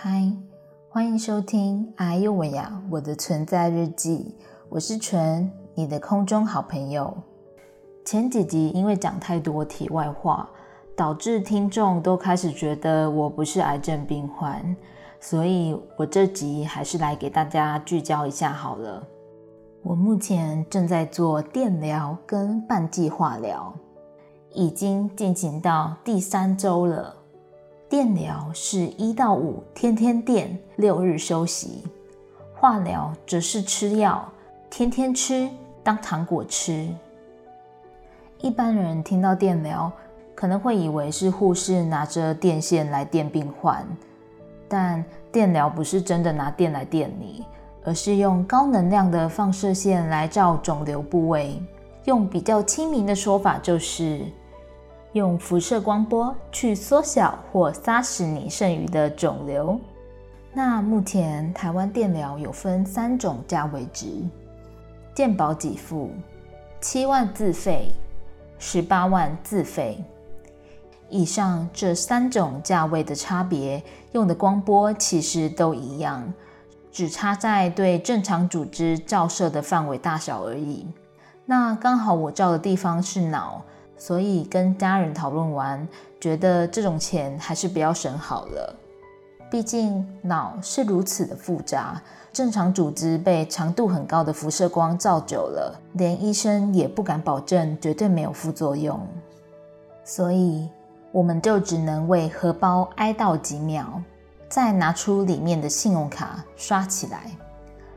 嗨，欢迎收听哎呦喂呀我的存在日记，我是纯，你的空中好朋友。前几集因为讲太多题外话，导致听众都开始觉得我不是癌症病患，所以我这集还是来给大家聚焦一下好了。我目前正在做电疗跟半剂化疗，已经进行到第三周了。电疗是一到五天天电，六日休息；化疗则是吃药，天天吃，当糖果吃。一般人听到电疗，可能会以为是护士拿着电线来电病患，但电疗不是真的拿电来电你。而是用高能量的放射线来照肿瘤部位，用比较亲民的说法，就是用辐射光波去缩小或杀死你剩余的肿瘤。那目前台湾电疗有分三种价位值：健保给付、七万自费、十八万自费。以上这三种价位的差别，用的光波其实都一样。只差在对正常组织照射的范围大小而已。那刚好我照的地方是脑，所以跟家人讨论完，觉得这种钱还是不要省好了。毕竟脑是如此的复杂，正常组织被强度很高的辐射光照久了，连医生也不敢保证绝对没有副作用。所以我们就只能为荷包哀悼几秒。再拿出里面的信用卡刷起来，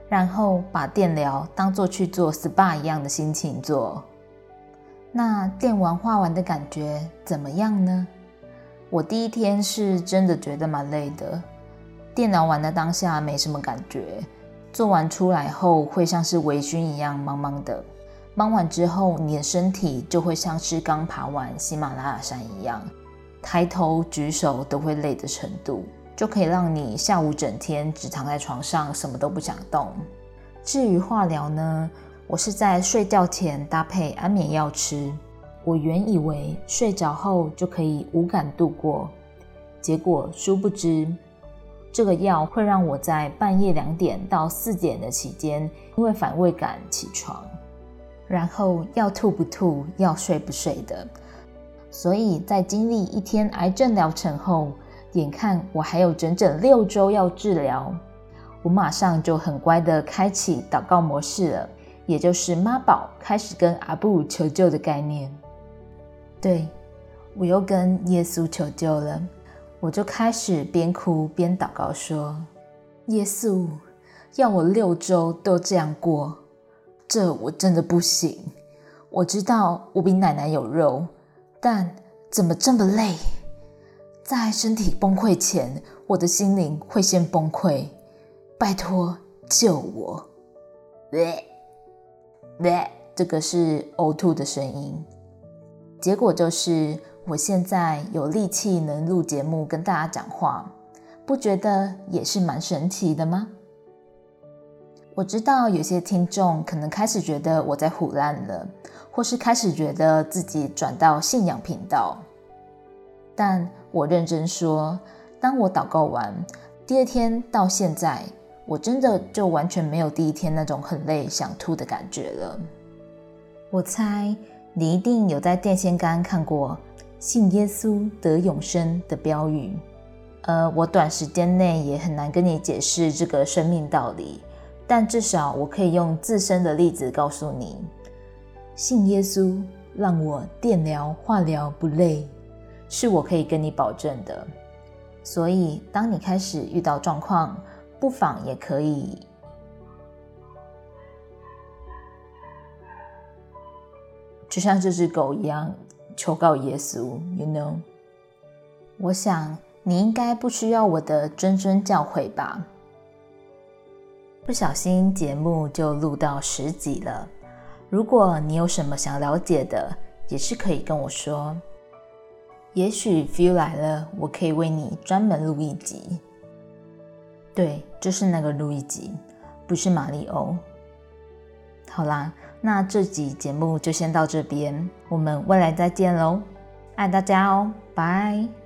然后把电疗当做去做 SPA 一样的心情做。那电完画完的感觉怎么样呢？我第一天是真的觉得蛮累的。电疗完的当下没什么感觉，做完出来后会像是微醺一样茫茫的。忙完之后，你的身体就会像是刚爬完喜马拉雅山一样，抬头举手都会累的程度。就可以让你下午整天只躺在床上，什么都不想动。至于化疗呢，我是在睡觉前搭配安眠药吃。我原以为睡着后就可以无感度过，结果殊不知，这个药会让我在半夜两点到四点的期间，因为反胃感起床，然后要吐不吐，要睡不睡的。所以在经历一天癌症疗程后。眼看我还有整整六周要治疗，我马上就很乖的开启祷告模式了，也就是妈宝开始跟阿布求救的概念。对我又跟耶稣求救了，我就开始边哭边祷告说：“耶稣，要我六周都这样过，这我真的不行。我知道我比奶奶有肉，但怎么这么累？”在身体崩溃前，我的心灵会先崩溃。拜托救我！喂喂，这个是呕吐的声音。结果就是，我现在有力气能录节目跟大家讲话，不觉得也是蛮神奇的吗？我知道有些听众可能开始觉得我在胡乱了，或是开始觉得自己转到信仰频道。但我认真说，当我祷告完，第二天到现在，我真的就完全没有第一天那种很累、想吐的感觉了。我猜你一定有在电线杆看过“信耶稣得永生”的标语。呃，我短时间内也很难跟你解释这个生命道理，但至少我可以用自身的例子告诉你：信耶稣让我电疗、化疗不累。是我可以跟你保证的，所以当你开始遇到状况，不妨也可以，就像这只狗一样求告耶稣。You know，我想你应该不需要我的谆谆教诲吧？不小心节目就录到十集了，如果你有什么想了解的，也是可以跟我说。也许 feel 来了，我可以为你专门录一集。对，就是那个路易吉，不是马里欧。好啦，那这集节目就先到这边，我们未来再见喽，爱大家哦，拜。